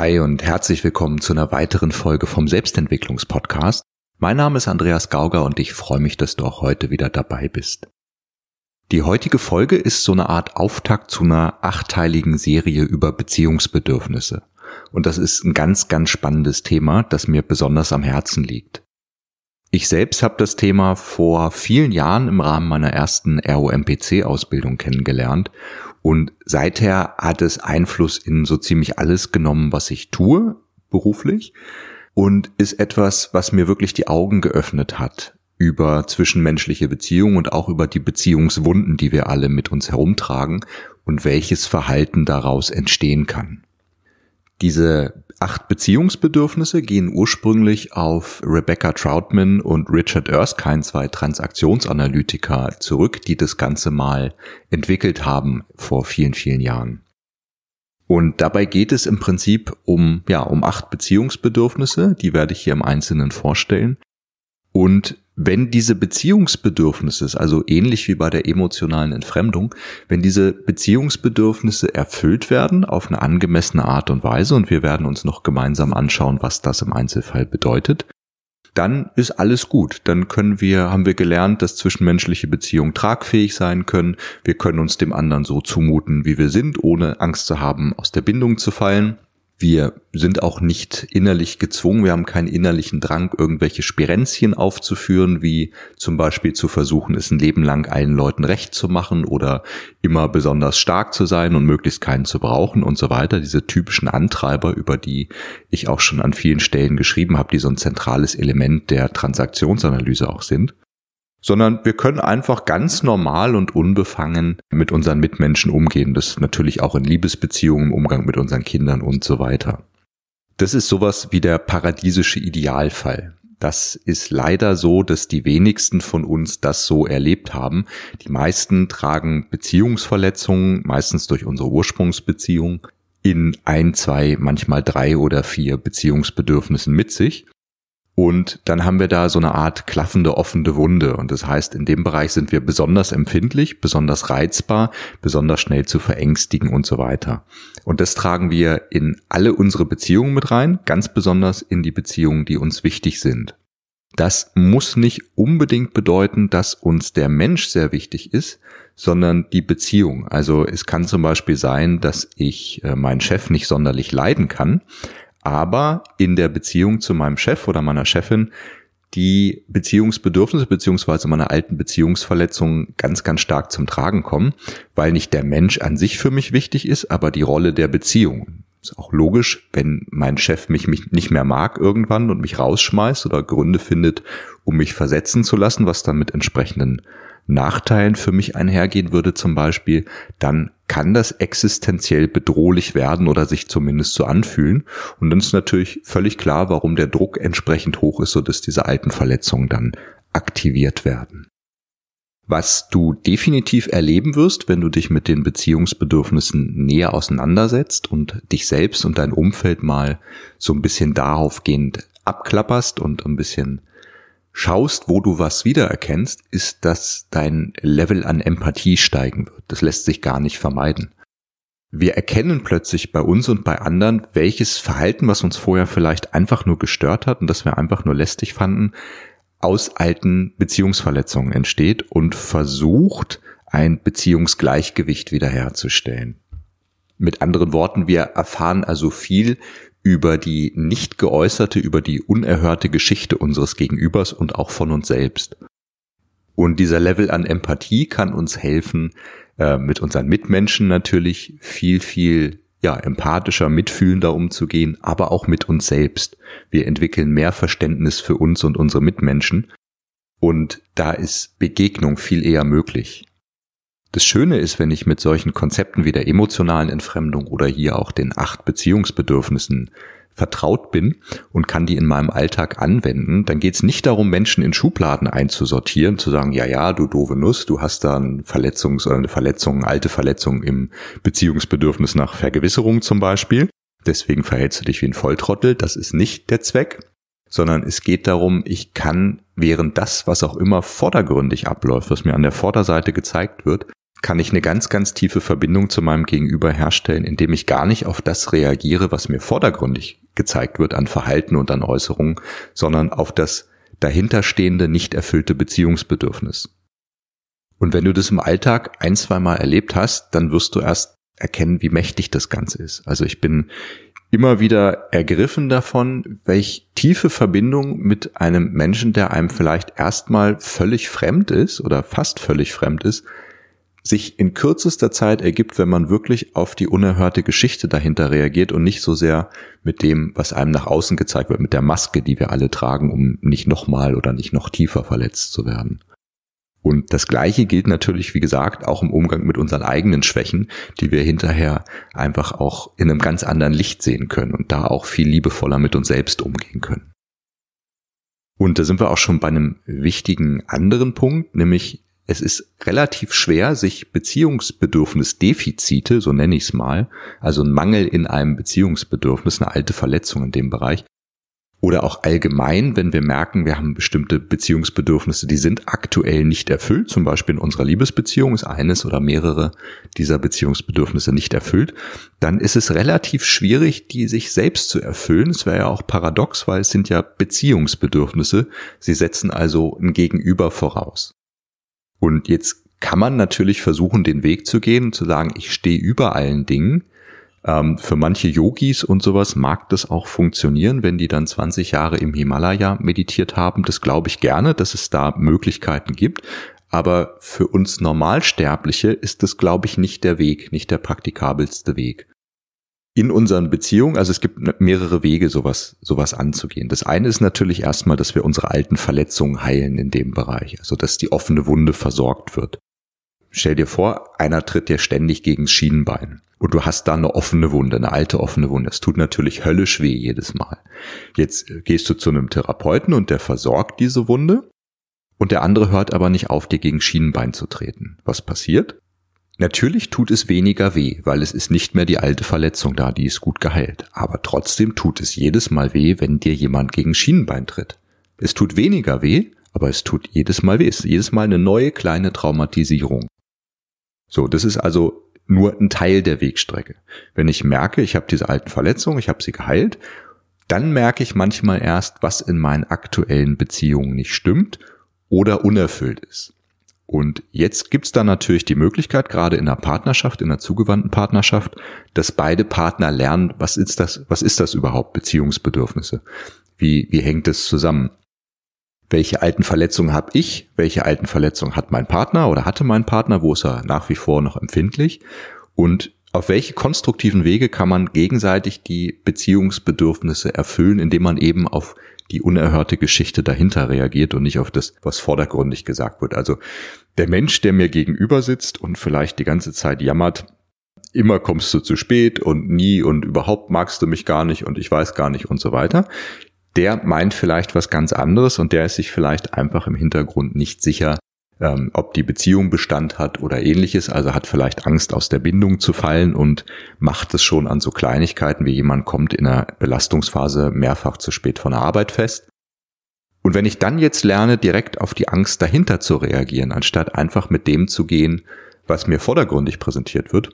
Hi und herzlich willkommen zu einer weiteren Folge vom Selbstentwicklungspodcast. Mein Name ist Andreas Gauger und ich freue mich, dass du auch heute wieder dabei bist. Die heutige Folge ist so eine Art Auftakt zu einer achteiligen Serie über Beziehungsbedürfnisse. Und das ist ein ganz, ganz spannendes Thema, das mir besonders am Herzen liegt. Ich selbst habe das Thema vor vielen Jahren im Rahmen meiner ersten ROMPC-Ausbildung kennengelernt und seither hat es Einfluss in so ziemlich alles genommen, was ich tue, beruflich. Und ist etwas, was mir wirklich die Augen geöffnet hat über zwischenmenschliche Beziehungen und auch über die Beziehungswunden, die wir alle mit uns herumtragen und welches Verhalten daraus entstehen kann. Diese acht Beziehungsbedürfnisse gehen ursprünglich auf Rebecca Troutman und Richard Erskine, zwei Transaktionsanalytiker, zurück, die das Ganze mal entwickelt haben vor vielen, vielen Jahren. Und dabei geht es im Prinzip um, ja, um acht Beziehungsbedürfnisse, die werde ich hier im Einzelnen vorstellen. Und wenn diese Beziehungsbedürfnisse, also ähnlich wie bei der emotionalen Entfremdung, wenn diese Beziehungsbedürfnisse erfüllt werden auf eine angemessene Art und Weise, und wir werden uns noch gemeinsam anschauen, was das im Einzelfall bedeutet, dann ist alles gut. Dann können wir, haben wir gelernt, dass zwischenmenschliche Beziehungen tragfähig sein können. Wir können uns dem anderen so zumuten, wie wir sind, ohne Angst zu haben, aus der Bindung zu fallen. Wir sind auch nicht innerlich gezwungen, wir haben keinen innerlichen Drang, irgendwelche Spirenzchen aufzuführen, wie zum Beispiel zu versuchen, es ein Leben lang allen Leuten recht zu machen oder immer besonders stark zu sein und möglichst keinen zu brauchen und so weiter. Diese typischen Antreiber, über die ich auch schon an vielen Stellen geschrieben habe, die so ein zentrales Element der Transaktionsanalyse auch sind sondern wir können einfach ganz normal und unbefangen mit unseren Mitmenschen umgehen. Das natürlich auch in Liebesbeziehungen, im Umgang mit unseren Kindern und so weiter. Das ist sowas wie der paradiesische Idealfall. Das ist leider so, dass die wenigsten von uns das so erlebt haben. Die meisten tragen Beziehungsverletzungen, meistens durch unsere Ursprungsbeziehung, in ein, zwei, manchmal drei oder vier Beziehungsbedürfnissen mit sich. Und dann haben wir da so eine Art klaffende offene Wunde. Und das heißt, in dem Bereich sind wir besonders empfindlich, besonders reizbar, besonders schnell zu verängstigen und so weiter. Und das tragen wir in alle unsere Beziehungen mit rein, ganz besonders in die Beziehungen, die uns wichtig sind. Das muss nicht unbedingt bedeuten, dass uns der Mensch sehr wichtig ist, sondern die Beziehung. Also es kann zum Beispiel sein, dass ich äh, meinen Chef nicht sonderlich leiden kann, aber in der Beziehung zu meinem Chef oder meiner Chefin die Beziehungsbedürfnisse beziehungsweise meine alten Beziehungsverletzungen ganz, ganz stark zum Tragen kommen, weil nicht der Mensch an sich für mich wichtig ist, aber die Rolle der Beziehung. Ist auch logisch, wenn mein Chef mich, mich nicht mehr mag irgendwann und mich rausschmeißt oder Gründe findet, um mich versetzen zu lassen, was dann mit entsprechenden Nachteilen für mich einhergehen würde zum Beispiel, dann kann das existenziell bedrohlich werden oder sich zumindest so anfühlen. Und dann ist natürlich völlig klar, warum der Druck entsprechend hoch ist, so dass diese alten Verletzungen dann aktiviert werden. Was du definitiv erleben wirst, wenn du dich mit den Beziehungsbedürfnissen näher auseinandersetzt und dich selbst und dein Umfeld mal so ein bisschen daraufgehend abklapperst und ein bisschen schaust, wo du was wiedererkennst, ist, dass dein Level an Empathie steigen wird. Das lässt sich gar nicht vermeiden. Wir erkennen plötzlich bei uns und bei anderen, welches Verhalten, was uns vorher vielleicht einfach nur gestört hat und das wir einfach nur lästig fanden, aus alten Beziehungsverletzungen entsteht und versucht, ein Beziehungsgleichgewicht wiederherzustellen. Mit anderen Worten, wir erfahren also viel über die nicht geäußerte, über die unerhörte Geschichte unseres Gegenübers und auch von uns selbst. Und dieser Level an Empathie kann uns helfen, äh, mit unseren Mitmenschen natürlich viel, viel ja, empathischer, mitfühlender umzugehen, aber auch mit uns selbst. Wir entwickeln mehr Verständnis für uns und unsere Mitmenschen. Und da ist Begegnung viel eher möglich. Das Schöne ist, wenn ich mit solchen Konzepten wie der emotionalen Entfremdung oder hier auch den acht Beziehungsbedürfnissen vertraut bin und kann die in meinem Alltag anwenden, dann geht es nicht darum, Menschen in Schubladen einzusortieren, zu sagen, ja, ja, du doofe Nuss, du hast da eine Verletzung oder eine Verletzung, alte Verletzung im Beziehungsbedürfnis nach Vergewisserung zum Beispiel. Deswegen verhältst du dich wie ein Volltrottel. Das ist nicht der Zweck, sondern es geht darum, ich kann während das, was auch immer vordergründig abläuft, was mir an der Vorderseite gezeigt wird, kann ich eine ganz, ganz tiefe Verbindung zu meinem Gegenüber herstellen, indem ich gar nicht auf das reagiere, was mir vordergründig gezeigt wird an Verhalten und an Äußerungen, sondern auf das dahinterstehende, nicht erfüllte Beziehungsbedürfnis. Und wenn du das im Alltag ein, zwei Mal erlebt hast, dann wirst du erst erkennen, wie mächtig das Ganze ist. Also ich bin immer wieder ergriffen davon, welch tiefe Verbindung mit einem Menschen, der einem vielleicht erstmal völlig fremd ist oder fast völlig fremd ist, sich in kürzester Zeit ergibt, wenn man wirklich auf die unerhörte Geschichte dahinter reagiert und nicht so sehr mit dem, was einem nach außen gezeigt wird, mit der Maske, die wir alle tragen, um nicht nochmal oder nicht noch tiefer verletzt zu werden. Und das Gleiche gilt natürlich, wie gesagt, auch im Umgang mit unseren eigenen Schwächen, die wir hinterher einfach auch in einem ganz anderen Licht sehen können und da auch viel liebevoller mit uns selbst umgehen können. Und da sind wir auch schon bei einem wichtigen anderen Punkt, nämlich es ist relativ schwer, sich Beziehungsbedürfnisdefizite, so nenne ich es mal, also ein Mangel in einem Beziehungsbedürfnis, eine alte Verletzung in dem Bereich, oder auch allgemein, wenn wir merken, wir haben bestimmte Beziehungsbedürfnisse, die sind aktuell nicht erfüllt, zum Beispiel in unserer Liebesbeziehung ist eines oder mehrere dieser Beziehungsbedürfnisse nicht erfüllt, dann ist es relativ schwierig, die sich selbst zu erfüllen. Es wäre ja auch paradox, weil es sind ja Beziehungsbedürfnisse. Sie setzen also ein Gegenüber voraus. Und jetzt kann man natürlich versuchen, den Weg zu gehen zu sagen, ich stehe über allen Dingen, ähm, für manche Yogis und sowas mag das auch funktionieren, wenn die dann 20 Jahre im Himalaya meditiert haben. Das glaube ich gerne, dass es da Möglichkeiten gibt. Aber für uns Normalsterbliche ist das, glaube ich, nicht der Weg, nicht der praktikabelste Weg. In unseren Beziehungen, also es gibt mehrere Wege, sowas, sowas anzugehen. Das eine ist natürlich erstmal, dass wir unsere alten Verletzungen heilen in dem Bereich, also dass die offene Wunde versorgt wird. Stell dir vor, einer tritt dir ständig gegen Schienenbein und du hast da eine offene Wunde, eine alte offene Wunde. Es tut natürlich höllisch weh jedes Mal. Jetzt gehst du zu einem Therapeuten und der versorgt diese Wunde und der andere hört aber nicht auf, dir gegen Schienenbein zu treten. Was passiert? Natürlich tut es weniger weh, weil es ist nicht mehr die alte Verletzung da, die ist gut geheilt. Aber trotzdem tut es jedes Mal weh, wenn dir jemand gegen Schienenbein tritt. Es tut weniger weh, aber es tut jedes Mal weh. Es ist jedes Mal eine neue kleine Traumatisierung. So, das ist also nur ein Teil der Wegstrecke. Wenn ich merke, ich habe diese alten Verletzungen, ich habe sie geheilt, dann merke ich manchmal erst, was in meinen aktuellen Beziehungen nicht stimmt oder unerfüllt ist. Und jetzt gibt's da natürlich die Möglichkeit, gerade in einer Partnerschaft, in einer zugewandten Partnerschaft, dass beide Partner lernen, was ist das, was ist das überhaupt, Beziehungsbedürfnisse? Wie, wie hängt es zusammen? welche alten Verletzungen habe ich, welche alten Verletzungen hat mein Partner oder hatte mein Partner, wo ist er nach wie vor noch empfindlich und auf welche konstruktiven Wege kann man gegenseitig die Beziehungsbedürfnisse erfüllen, indem man eben auf die unerhörte Geschichte dahinter reagiert und nicht auf das, was vordergründig gesagt wird. Also der Mensch, der mir gegenüber sitzt und vielleicht die ganze Zeit jammert, immer kommst du zu spät und nie und überhaupt magst du mich gar nicht und ich weiß gar nicht und so weiter der meint vielleicht was ganz anderes und der ist sich vielleicht einfach im Hintergrund nicht sicher, ähm, ob die Beziehung Bestand hat oder ähnliches, also hat vielleicht Angst aus der Bindung zu fallen und macht es schon an so Kleinigkeiten, wie jemand kommt in einer Belastungsphase mehrfach zu spät von der Arbeit fest. Und wenn ich dann jetzt lerne, direkt auf die Angst dahinter zu reagieren, anstatt einfach mit dem zu gehen, was mir vordergründig präsentiert wird,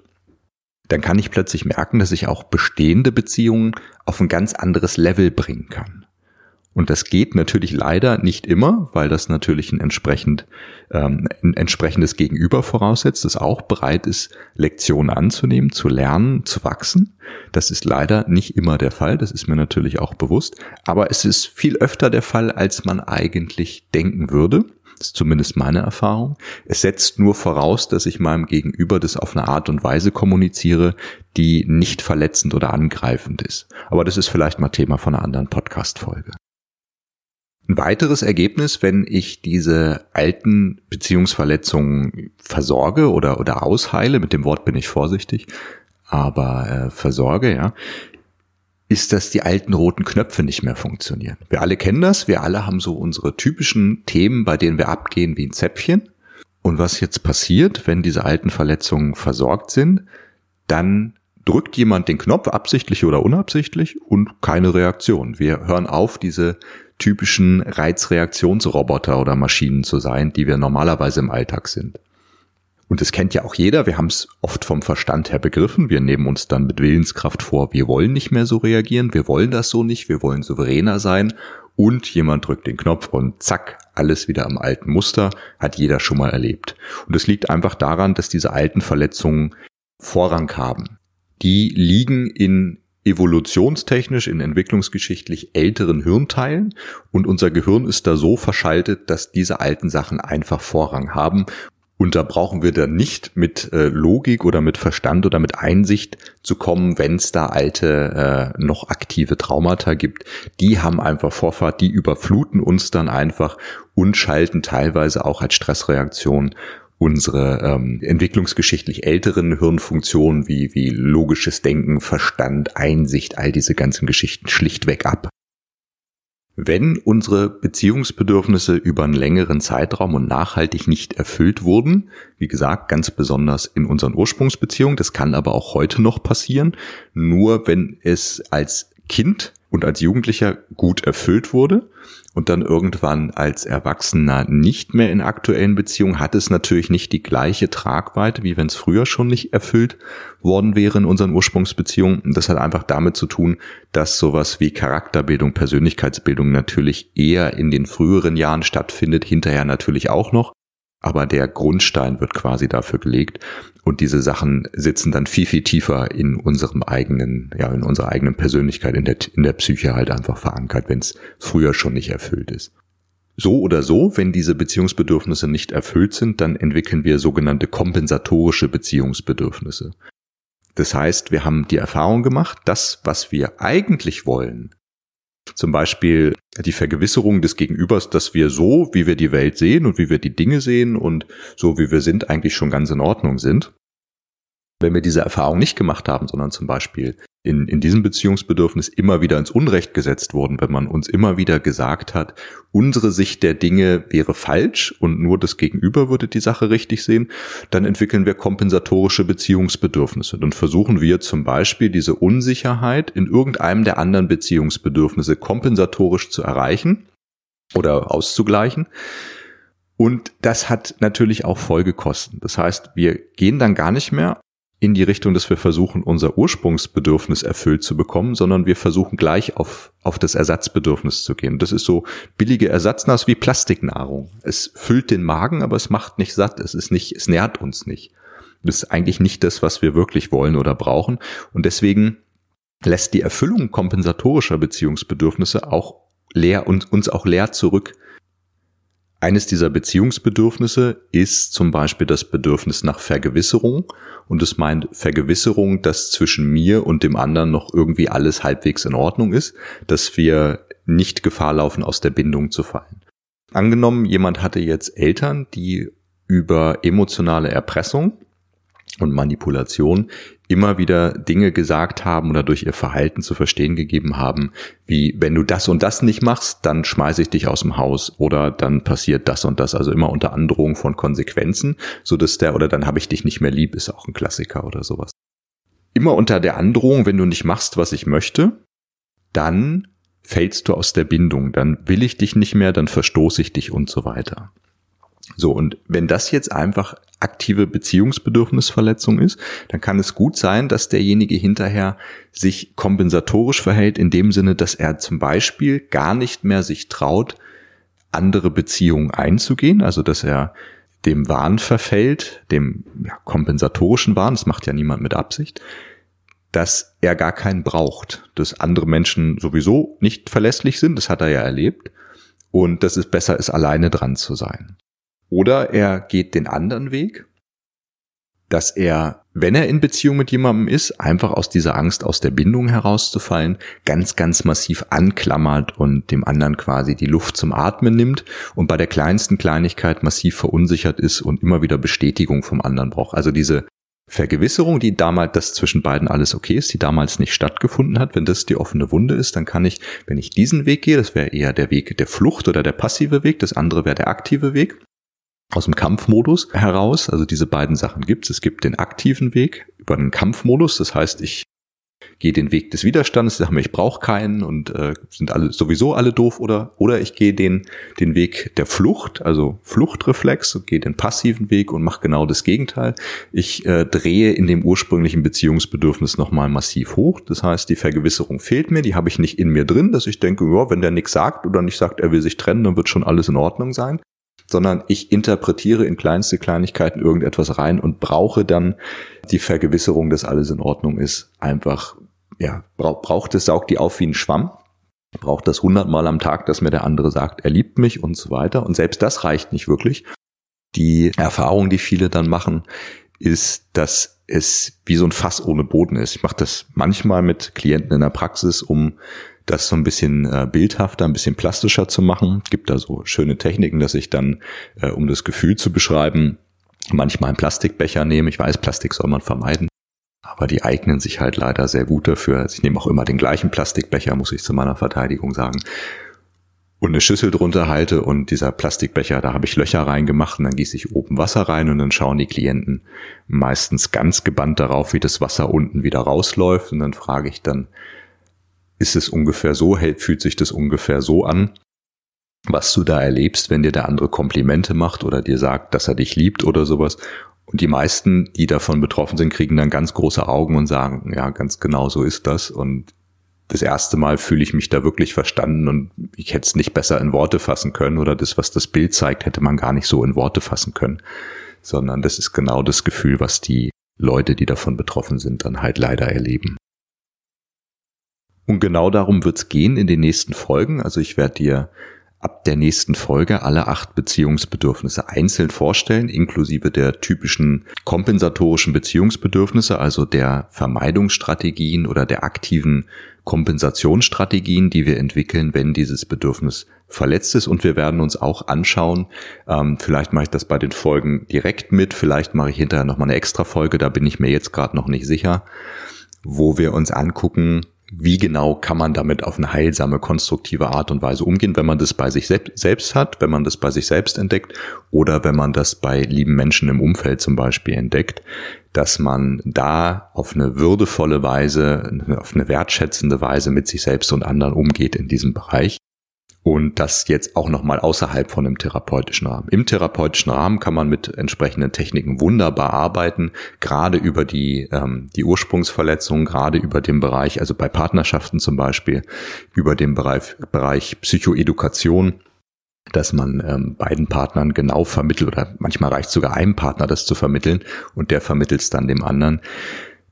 dann kann ich plötzlich merken, dass ich auch bestehende Beziehungen auf ein ganz anderes Level bringen kann. Und das geht natürlich leider nicht immer, weil das natürlich ein, entsprechend, ähm, ein entsprechendes Gegenüber voraussetzt, das auch bereit ist, Lektionen anzunehmen, zu lernen, zu wachsen. Das ist leider nicht immer der Fall, das ist mir natürlich auch bewusst. Aber es ist viel öfter der Fall, als man eigentlich denken würde. Das ist zumindest meine Erfahrung. Es setzt nur voraus, dass ich meinem Gegenüber das auf eine Art und Weise kommuniziere, die nicht verletzend oder angreifend ist. Aber das ist vielleicht mal Thema von einer anderen Podcast-Folge. Ein weiteres Ergebnis, wenn ich diese alten Beziehungsverletzungen versorge oder, oder ausheile, mit dem Wort bin ich vorsichtig, aber äh, versorge, ja, ist, dass die alten roten Knöpfe nicht mehr funktionieren. Wir alle kennen das, wir alle haben so unsere typischen Themen, bei denen wir abgehen wie ein Zäpfchen. Und was jetzt passiert, wenn diese alten Verletzungen versorgt sind, dann drückt jemand den Knopf, absichtlich oder unabsichtlich, und keine Reaktion. Wir hören auf, diese typischen Reizreaktionsroboter oder Maschinen zu sein, die wir normalerweise im Alltag sind. Und das kennt ja auch jeder, wir haben es oft vom Verstand her begriffen, wir nehmen uns dann mit Willenskraft vor, wir wollen nicht mehr so reagieren, wir wollen das so nicht, wir wollen souveräner sein und jemand drückt den Knopf und zack, alles wieder am alten Muster, hat jeder schon mal erlebt. Und es liegt einfach daran, dass diese alten Verletzungen Vorrang haben. Die liegen in evolutionstechnisch, in entwicklungsgeschichtlich älteren Hirnteilen und unser Gehirn ist da so verschaltet, dass diese alten Sachen einfach Vorrang haben und da brauchen wir dann nicht mit äh, Logik oder mit Verstand oder mit Einsicht zu kommen, wenn es da alte, äh, noch aktive Traumata gibt. Die haben einfach Vorfahrt, die überfluten uns dann einfach und schalten teilweise auch als Stressreaktion unsere ähm, entwicklungsgeschichtlich älteren Hirnfunktionen wie, wie logisches Denken, Verstand, Einsicht, all diese ganzen Geschichten schlichtweg ab. Wenn unsere Beziehungsbedürfnisse über einen längeren Zeitraum und nachhaltig nicht erfüllt wurden, wie gesagt, ganz besonders in unseren Ursprungsbeziehungen, das kann aber auch heute noch passieren, nur wenn es als Kind und als Jugendlicher gut erfüllt wurde und dann irgendwann als Erwachsener nicht mehr in aktuellen Beziehungen, hat es natürlich nicht die gleiche Tragweite, wie wenn es früher schon nicht erfüllt worden wäre in unseren Ursprungsbeziehungen. Das hat einfach damit zu tun, dass sowas wie Charakterbildung, Persönlichkeitsbildung natürlich eher in den früheren Jahren stattfindet, hinterher natürlich auch noch aber der Grundstein wird quasi dafür gelegt und diese Sachen sitzen dann viel, viel tiefer in unserem eigenen, ja, in unserer eigenen Persönlichkeit, in der, in der Psyche halt einfach verankert, wenn es früher schon nicht erfüllt ist. So oder so, wenn diese Beziehungsbedürfnisse nicht erfüllt sind, dann entwickeln wir sogenannte kompensatorische Beziehungsbedürfnisse. Das heißt, wir haben die Erfahrung gemacht, das, was wir eigentlich wollen, zum Beispiel die Vergewisserung des Gegenübers, dass wir so, wie wir die Welt sehen und wie wir die Dinge sehen und so, wie wir sind, eigentlich schon ganz in Ordnung sind. Wenn wir diese Erfahrung nicht gemacht haben, sondern zum Beispiel in, in diesem Beziehungsbedürfnis immer wieder ins Unrecht gesetzt wurden, wenn man uns immer wieder gesagt hat, unsere Sicht der Dinge wäre falsch und nur das Gegenüber würde die Sache richtig sehen, dann entwickeln wir kompensatorische Beziehungsbedürfnisse. Dann versuchen wir zum Beispiel diese Unsicherheit in irgendeinem der anderen Beziehungsbedürfnisse kompensatorisch zu erreichen oder auszugleichen. Und das hat natürlich auch Folgekosten. Das heißt, wir gehen dann gar nicht mehr in die Richtung, dass wir versuchen, unser Ursprungsbedürfnis erfüllt zu bekommen, sondern wir versuchen gleich auf, auf das Ersatzbedürfnis zu gehen. Das ist so billige Ersatznahrung wie Plastiknahrung. Es füllt den Magen, aber es macht nicht satt. Es ist nicht, es nährt uns nicht. Das ist eigentlich nicht das, was wir wirklich wollen oder brauchen. Und deswegen lässt die Erfüllung kompensatorischer Beziehungsbedürfnisse auch leer und uns auch leer zurück. Eines dieser Beziehungsbedürfnisse ist zum Beispiel das Bedürfnis nach Vergewisserung. Und es meint Vergewisserung, dass zwischen mir und dem anderen noch irgendwie alles halbwegs in Ordnung ist, dass wir nicht Gefahr laufen, aus der Bindung zu fallen. Angenommen, jemand hatte jetzt Eltern, die über emotionale Erpressung und Manipulation immer wieder Dinge gesagt haben oder durch ihr Verhalten zu verstehen gegeben haben, wie wenn du das und das nicht machst, dann schmeiße ich dich aus dem Haus oder dann passiert das und das, also immer unter Androhung von Konsequenzen, so dass der oder dann habe ich dich nicht mehr lieb, ist auch ein Klassiker oder sowas. Immer unter der Androhung, wenn du nicht machst, was ich möchte, dann fällst du aus der Bindung, dann will ich dich nicht mehr, dann verstoße ich dich und so weiter. So, und wenn das jetzt einfach aktive Beziehungsbedürfnisverletzung ist, dann kann es gut sein, dass derjenige hinterher sich kompensatorisch verhält, in dem Sinne, dass er zum Beispiel gar nicht mehr sich traut, andere Beziehungen einzugehen, also dass er dem Wahn verfällt, dem ja, kompensatorischen Wahn, das macht ja niemand mit Absicht, dass er gar keinen braucht, dass andere Menschen sowieso nicht verlässlich sind, das hat er ja erlebt, und dass es besser ist, alleine dran zu sein. Oder er geht den anderen Weg, dass er, wenn er in Beziehung mit jemandem ist, einfach aus dieser Angst, aus der Bindung herauszufallen, ganz, ganz massiv anklammert und dem anderen quasi die Luft zum Atmen nimmt und bei der kleinsten Kleinigkeit massiv verunsichert ist und immer wieder Bestätigung vom anderen braucht. Also diese Vergewisserung, die damals, dass zwischen beiden alles okay ist, die damals nicht stattgefunden hat, wenn das die offene Wunde ist, dann kann ich, wenn ich diesen Weg gehe, das wäre eher der Weg der Flucht oder der passive Weg, das andere wäre der aktive Weg, aus dem Kampfmodus heraus. Also diese beiden Sachen gibt es. Es gibt den aktiven Weg über den Kampfmodus. Das heißt, ich gehe den Weg des Widerstandes, sage mir, ich brauche keinen und äh, sind alle sowieso alle doof oder oder ich gehe den den Weg der Flucht, also Fluchtreflex, gehe den passiven Weg und mache genau das Gegenteil. Ich äh, drehe in dem ursprünglichen Beziehungsbedürfnis nochmal massiv hoch. Das heißt, die Vergewisserung fehlt mir, die habe ich nicht in mir drin, dass ich denke, ja, wenn der nichts sagt oder nicht sagt, er will sich trennen, dann wird schon alles in Ordnung sein sondern ich interpretiere in kleinste Kleinigkeiten irgendetwas rein und brauche dann die Vergewisserung, dass alles in Ordnung ist. Einfach, ja, braucht es, saugt die auf wie ein Schwamm. Braucht das hundertmal am Tag, dass mir der andere sagt, er liebt mich und so weiter. Und selbst das reicht nicht wirklich. Die Erfahrung, die viele dann machen, ist, dass es wie so ein Fass ohne Boden ist. Ich mache das manchmal mit Klienten in der Praxis, um das so ein bisschen äh, bildhafter, ein bisschen plastischer zu machen. Gibt da so schöne Techniken, dass ich dann, äh, um das Gefühl zu beschreiben, manchmal einen Plastikbecher nehme. Ich weiß, Plastik soll man vermeiden. Aber die eignen sich halt leider sehr gut dafür. Also ich nehme auch immer den gleichen Plastikbecher, muss ich zu meiner Verteidigung sagen. Und eine Schüssel drunter halte und dieser Plastikbecher, da habe ich Löcher reingemacht und dann gieße ich oben Wasser rein und dann schauen die Klienten meistens ganz gebannt darauf, wie das Wasser unten wieder rausläuft. Und dann frage ich dann, ist es ungefähr so, fühlt sich das ungefähr so an, was du da erlebst, wenn dir der andere Komplimente macht oder dir sagt, dass er dich liebt oder sowas. Und die meisten, die davon betroffen sind, kriegen dann ganz große Augen und sagen, ja, ganz genau so ist das. Und das erste Mal fühle ich mich da wirklich verstanden und ich hätte es nicht besser in Worte fassen können oder das, was das Bild zeigt, hätte man gar nicht so in Worte fassen können, sondern das ist genau das Gefühl, was die Leute, die davon betroffen sind, dann halt leider erleben. Und genau darum wird's gehen in den nächsten Folgen. Also ich werde dir ab der nächsten Folge alle acht Beziehungsbedürfnisse einzeln vorstellen, inklusive der typischen kompensatorischen Beziehungsbedürfnisse, also der Vermeidungsstrategien oder der aktiven Kompensationsstrategien, die wir entwickeln, wenn dieses Bedürfnis verletzt ist. Und wir werden uns auch anschauen, ähm, vielleicht mache ich das bei den Folgen direkt mit, vielleicht mache ich hinterher nochmal eine extra Folge, da bin ich mir jetzt gerade noch nicht sicher, wo wir uns angucken, wie genau kann man damit auf eine heilsame, konstruktive Art und Weise umgehen, wenn man das bei sich selbst hat, wenn man das bei sich selbst entdeckt oder wenn man das bei lieben Menschen im Umfeld zum Beispiel entdeckt, dass man da auf eine würdevolle Weise, auf eine wertschätzende Weise mit sich selbst und anderen umgeht in diesem Bereich und das jetzt auch nochmal außerhalb von einem therapeutischen Rahmen. Im therapeutischen Rahmen kann man mit entsprechenden Techniken wunderbar arbeiten, gerade über die, ähm, die Ursprungsverletzung, gerade über den Bereich, also bei Partnerschaften zum Beispiel, über den Bereich, Bereich Psychoedukation dass man ähm, beiden Partnern genau vermittelt oder manchmal reicht sogar einem Partner das zu vermitteln und der vermittelt es dann dem anderen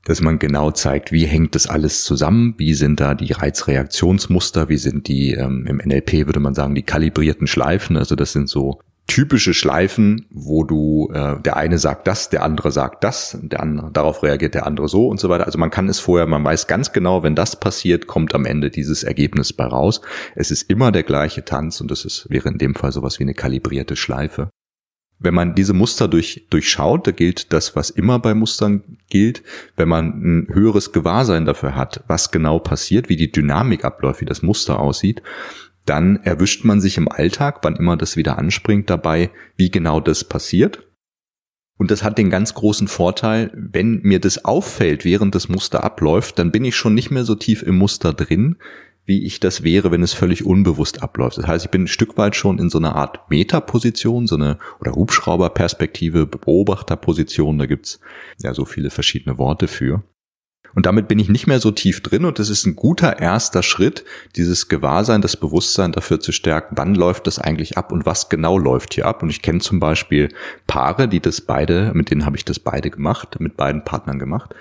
dass man genau zeigt, wie hängt das alles zusammen, wie sind da die Reizreaktionsmuster, wie sind die, ähm, im NLP würde man sagen, die kalibrierten Schleifen, also das sind so typische Schleifen, wo du, äh, der eine sagt das, der andere sagt das, der andere, darauf reagiert der andere so und so weiter. Also man kann es vorher, man weiß ganz genau, wenn das passiert, kommt am Ende dieses Ergebnis bei raus. Es ist immer der gleiche Tanz und das ist, wäre in dem Fall sowas wie eine kalibrierte Schleife. Wenn man diese Muster durch, durchschaut, da gilt das, was immer bei Mustern gilt, wenn man ein höheres Gewahrsein dafür hat, was genau passiert, wie die Dynamik abläuft, wie das Muster aussieht, dann erwischt man sich im Alltag, wann immer das wieder anspringt, dabei, wie genau das passiert. Und das hat den ganz großen Vorteil, wenn mir das auffällt, während das Muster abläuft, dann bin ich schon nicht mehr so tief im Muster drin, wie ich das wäre, wenn es völlig unbewusst abläuft. Das heißt, ich bin ein Stück weit schon in so einer Art Metaposition, so eine oder Hubschrauberperspektive, Beobachterposition, da gibt's ja so viele verschiedene Worte für. Und damit bin ich nicht mehr so tief drin und das ist ein guter erster Schritt, dieses Gewahrsein, das Bewusstsein dafür zu stärken, wann läuft das eigentlich ab und was genau läuft hier ab. Und ich kenne zum Beispiel Paare, die das beide, mit denen habe ich das beide gemacht, mit beiden Partnern gemacht.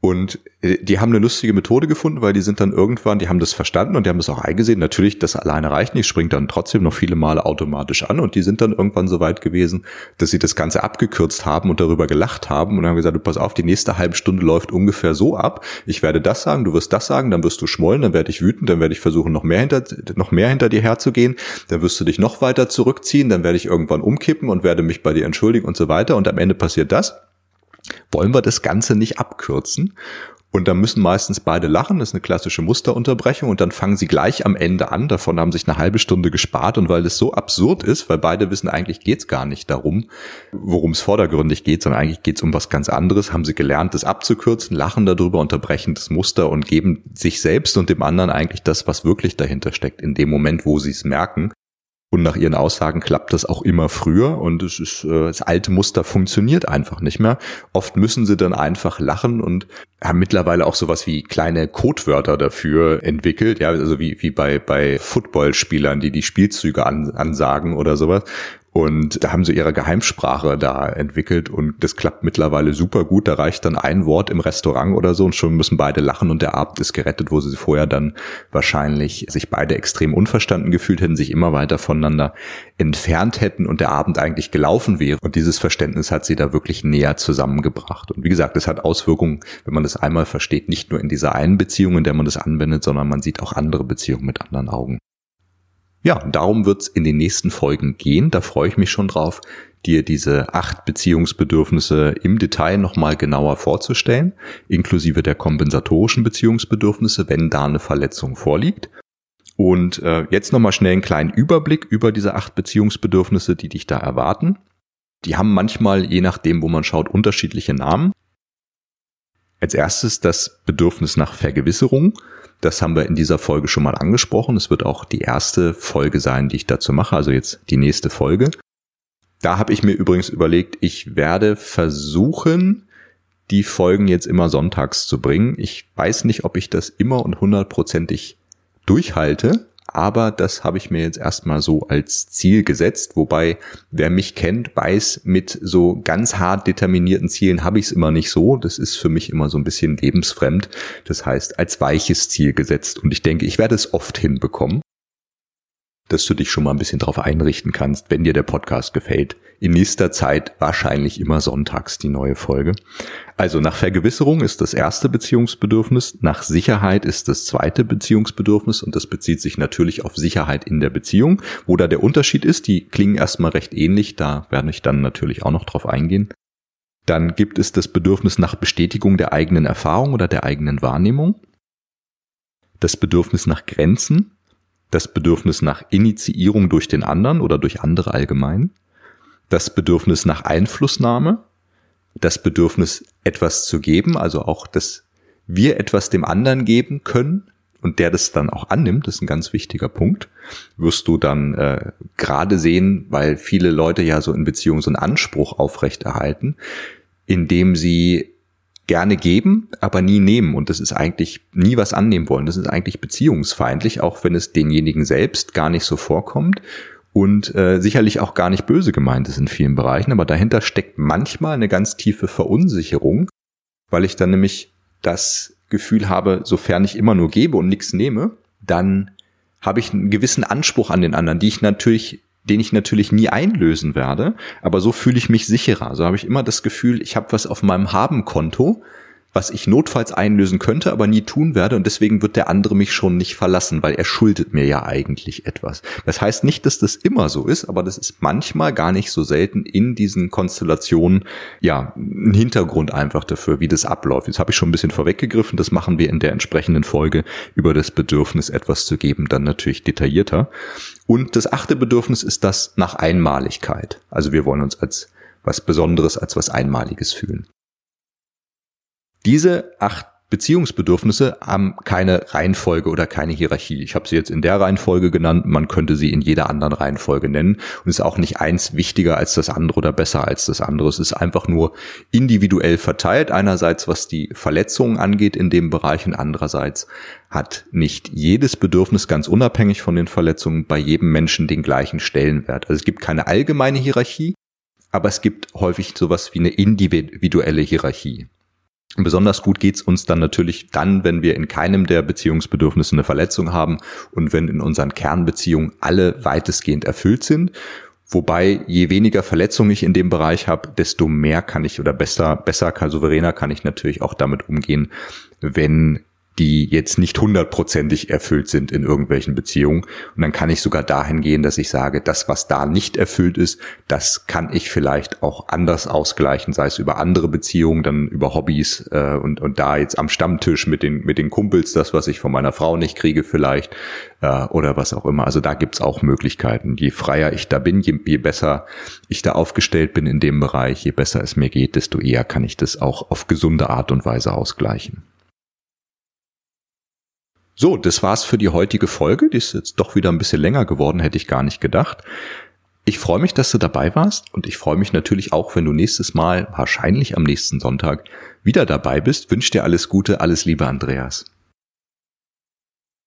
Und äh, die haben eine lustige Methode gefunden, weil die sind dann irgendwann, die haben das verstanden und die haben das auch eingesehen. Natürlich, das alleine reicht nicht, springt dann trotzdem noch viele Male automatisch an und die sind dann irgendwann so weit gewesen, dass sie das Ganze abgekürzt haben und darüber gelacht haben und haben gesagt, du pass auf, die nächste halbe Stunde läuft ungefähr so ab. Ich werde das sagen, du wirst das sagen, dann wirst du schmollen, dann werde ich wütend, dann werde ich versuchen, noch mehr hinter, noch mehr hinter dir herzugehen, dann wirst du dich noch weiter zurückziehen, dann werde ich irgendwann umkippen und werde mich bei dir entschuldigen und so weiter und am Ende passiert das wollen wir das Ganze nicht abkürzen? Und da müssen meistens beide lachen, das ist eine klassische Musterunterbrechung und dann fangen sie gleich am Ende an. Davon haben sich eine halbe Stunde gespart und weil es so absurd ist, weil beide wissen, eigentlich geht's gar nicht darum, worum es vordergründig geht, sondern eigentlich geht's um was ganz anderes, haben sie gelernt, das abzukürzen, lachen darüber, unterbrechen das Muster und geben sich selbst und dem anderen eigentlich das, was wirklich dahinter steckt, in dem Moment, wo sie es merken. Und nach ihren Aussagen klappt das auch immer früher und es ist, äh, das alte Muster funktioniert einfach nicht mehr. Oft müssen sie dann einfach lachen und haben mittlerweile auch sowas wie kleine Codewörter dafür entwickelt, ja, also wie, wie bei, bei Footballspielern, die die Spielzüge an, ansagen oder sowas. Und da haben sie ihre Geheimsprache da entwickelt und das klappt mittlerweile super gut. Da reicht dann ein Wort im Restaurant oder so und schon müssen beide lachen und der Abend ist gerettet, wo sie vorher dann wahrscheinlich sich beide extrem unverstanden gefühlt hätten, sich immer weiter voneinander entfernt hätten und der Abend eigentlich gelaufen wäre. Und dieses Verständnis hat sie da wirklich näher zusammengebracht. Und wie gesagt, es hat Auswirkungen, wenn man das einmal versteht, nicht nur in dieser einen Beziehung, in der man das anwendet, sondern man sieht auch andere Beziehungen mit anderen Augen. Ja, darum wird's in den nächsten Folgen gehen. Da freue ich mich schon drauf, dir diese acht Beziehungsbedürfnisse im Detail nochmal genauer vorzustellen, inklusive der kompensatorischen Beziehungsbedürfnisse, wenn da eine Verletzung vorliegt. Und äh, jetzt nochmal schnell einen kleinen Überblick über diese acht Beziehungsbedürfnisse, die dich da erwarten. Die haben manchmal, je nachdem, wo man schaut, unterschiedliche Namen. Als erstes das Bedürfnis nach Vergewisserung. Das haben wir in dieser Folge schon mal angesprochen. Es wird auch die erste Folge sein, die ich dazu mache, also jetzt die nächste Folge. Da habe ich mir übrigens überlegt, ich werde versuchen, die Folgen jetzt immer sonntags zu bringen. Ich weiß nicht, ob ich das immer und hundertprozentig durchhalte, aber das habe ich mir jetzt erstmal so als Ziel gesetzt, wobei wer mich kennt, weiß, mit so ganz hart determinierten Zielen habe ich es immer nicht so. Das ist für mich immer so ein bisschen lebensfremd. Das heißt, als weiches Ziel gesetzt und ich denke, ich werde es oft hinbekommen dass du dich schon mal ein bisschen darauf einrichten kannst, wenn dir der Podcast gefällt. In nächster Zeit wahrscheinlich immer sonntags die neue Folge. Also nach Vergewisserung ist das erste Beziehungsbedürfnis, nach Sicherheit ist das zweite Beziehungsbedürfnis und das bezieht sich natürlich auf Sicherheit in der Beziehung. Wo da der Unterschied ist, die klingen erstmal recht ähnlich, da werde ich dann natürlich auch noch drauf eingehen. Dann gibt es das Bedürfnis nach Bestätigung der eigenen Erfahrung oder der eigenen Wahrnehmung. Das Bedürfnis nach Grenzen, das Bedürfnis nach Initiierung durch den anderen oder durch andere allgemein, das Bedürfnis nach Einflussnahme, das Bedürfnis etwas zu geben, also auch, dass wir etwas dem anderen geben können und der das dann auch annimmt, das ist ein ganz wichtiger Punkt, wirst du dann äh, gerade sehen, weil viele Leute ja so in Beziehungen so einen Anspruch aufrechterhalten, indem sie gerne geben, aber nie nehmen. Und das ist eigentlich nie was annehmen wollen. Das ist eigentlich beziehungsfeindlich, auch wenn es denjenigen selbst gar nicht so vorkommt und äh, sicherlich auch gar nicht böse gemeint ist in vielen Bereichen. Aber dahinter steckt manchmal eine ganz tiefe Verunsicherung, weil ich dann nämlich das Gefühl habe, sofern ich immer nur gebe und nichts nehme, dann habe ich einen gewissen Anspruch an den anderen, die ich natürlich den ich natürlich nie einlösen werde, aber so fühle ich mich sicherer. So habe ich immer das Gefühl, ich habe was auf meinem Haben-Konto, was ich notfalls einlösen könnte, aber nie tun werde und deswegen wird der andere mich schon nicht verlassen, weil er schuldet mir ja eigentlich etwas. Das heißt nicht, dass das immer so ist, aber das ist manchmal gar nicht so selten in diesen Konstellationen ja ein Hintergrund einfach dafür, wie das abläuft. Jetzt habe ich schon ein bisschen vorweggegriffen, das machen wir in der entsprechenden Folge über das Bedürfnis etwas zu geben, dann natürlich detaillierter. Und das achte Bedürfnis ist das nach Einmaligkeit. Also wir wollen uns als was Besonderes, als was Einmaliges fühlen. Diese acht Beziehungsbedürfnisse haben keine Reihenfolge oder keine Hierarchie. Ich habe sie jetzt in der Reihenfolge genannt, man könnte sie in jeder anderen Reihenfolge nennen und ist auch nicht eins wichtiger als das andere oder besser als das andere. Es ist einfach nur individuell verteilt. Einerseits was die Verletzungen angeht in dem Bereich und andererseits hat nicht jedes Bedürfnis ganz unabhängig von den Verletzungen bei jedem Menschen den gleichen Stellenwert. Also es gibt keine allgemeine Hierarchie, aber es gibt häufig sowas wie eine individuelle Hierarchie. Besonders gut geht's uns dann natürlich dann, wenn wir in keinem der Beziehungsbedürfnisse eine Verletzung haben und wenn in unseren Kernbeziehungen alle weitestgehend erfüllt sind. Wobei, je weniger Verletzungen ich in dem Bereich habe, desto mehr kann ich oder besser, besser, souveräner kann ich natürlich auch damit umgehen, wenn die jetzt nicht hundertprozentig erfüllt sind in irgendwelchen Beziehungen. Und dann kann ich sogar dahin gehen, dass ich sage, das, was da nicht erfüllt ist, das kann ich vielleicht auch anders ausgleichen, sei es über andere Beziehungen, dann über Hobbys äh, und, und da jetzt am Stammtisch mit den, mit den Kumpels, das, was ich von meiner Frau nicht kriege vielleicht äh, oder was auch immer. Also da gibt's auch Möglichkeiten. Je freier ich da bin, je, je besser ich da aufgestellt bin in dem Bereich, je besser es mir geht, desto eher kann ich das auch auf gesunde Art und Weise ausgleichen. So, das war's für die heutige Folge. Die ist jetzt doch wieder ein bisschen länger geworden, hätte ich gar nicht gedacht. Ich freue mich, dass du dabei warst und ich freue mich natürlich auch, wenn du nächstes Mal, wahrscheinlich am nächsten Sonntag, wieder dabei bist. Wünsche dir alles Gute, alles Liebe, Andreas.